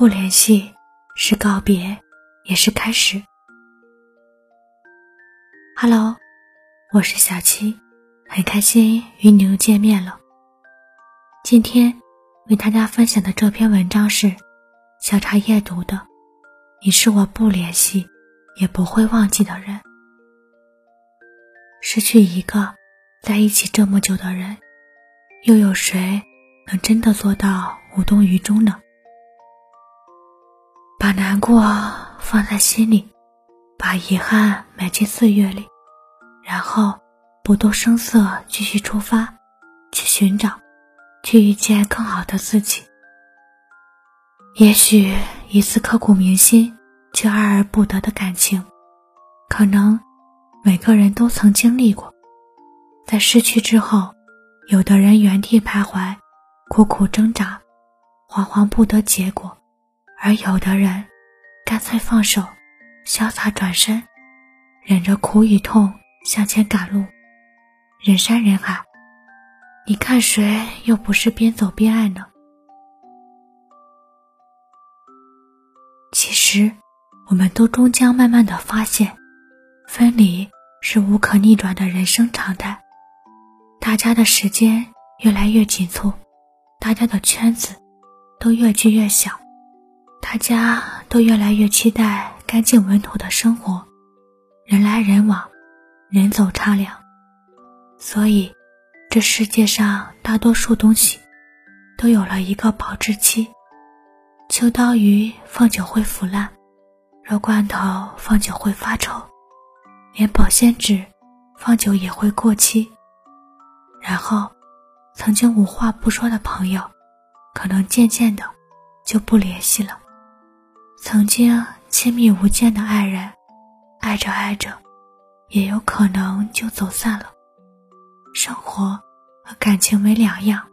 不联系是告别，也是开始。Hello，我是小七，很开心与你又见面了。今天为大家分享的这篇文章是小茶夜读的。你是我不联系也不会忘记的人。失去一个在一起这么久的人，又有谁能真的做到无动于衷呢？把难过放在心里，把遗憾埋进岁月里，然后不动声色继续出发，去寻找，去遇见更好的自己。也许一次刻骨铭心却爱而不得的感情，可能每个人都曾经历过。在失去之后，有的人原地徘徊，苦苦挣扎，惶惶不得结果。而有的人，干脆放手，潇洒转身，忍着苦与痛向前赶路。人山人海，你看谁又不是边走边爱呢？其实，我们都终将慢慢的发现，分离是无可逆转的人生常态。大家的时间越来越紧凑，大家的圈子都越聚越小。大家都越来越期待干净稳妥的生活，人来人往，人走茶凉。所以，这世界上大多数东西都有了一个保质期。秋刀鱼放久会腐烂，肉罐头放久会发臭，连保鲜纸放久也会过期。然后，曾经无话不说的朋友，可能渐渐的就不联系了。曾经亲密无间的爱人，爱着爱着，也有可能就走散了。生活和感情没两样，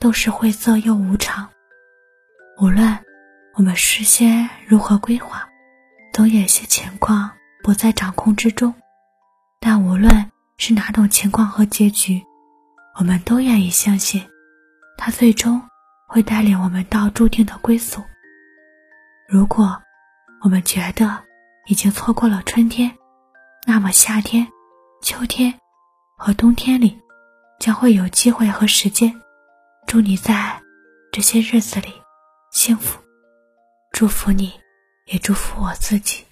都是晦涩又无常。无论我们事先如何规划，总有些情况不在掌控之中。但无论是哪种情况和结局，我们都愿意相信，它最终会带领我们到注定的归宿。如果我们觉得已经错过了春天，那么夏天、秋天和冬天里将会有机会和时间。祝你在这些日子里幸福，祝福你，也祝福我自己。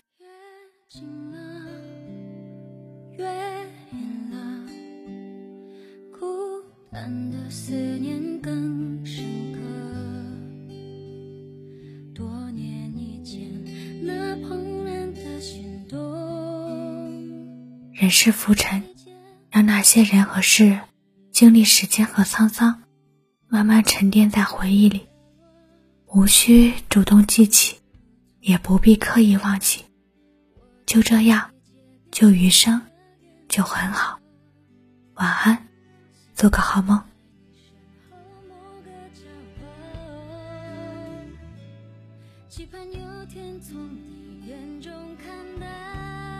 孤单的思念更人世浮沉，让那些人和事经历时间和沧桑，慢慢沉淀在回忆里。无需主动记起，也不必刻意忘记。就这样，就余生，就很好。晚安，做个好梦。期盼有天从你眼中看到。